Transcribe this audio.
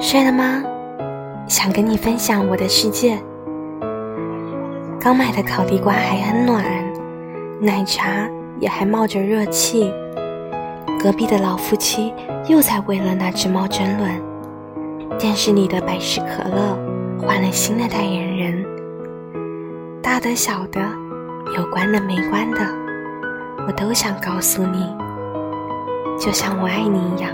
睡了吗？想跟你分享我的世界。刚买的烤地瓜还很暖奶茶也还冒着热气隔壁的老夫妻又在为了那只猫争论电视里的百事可乐换了新的代言人大的小的有关的没关的我都想告诉你就像我爱你一样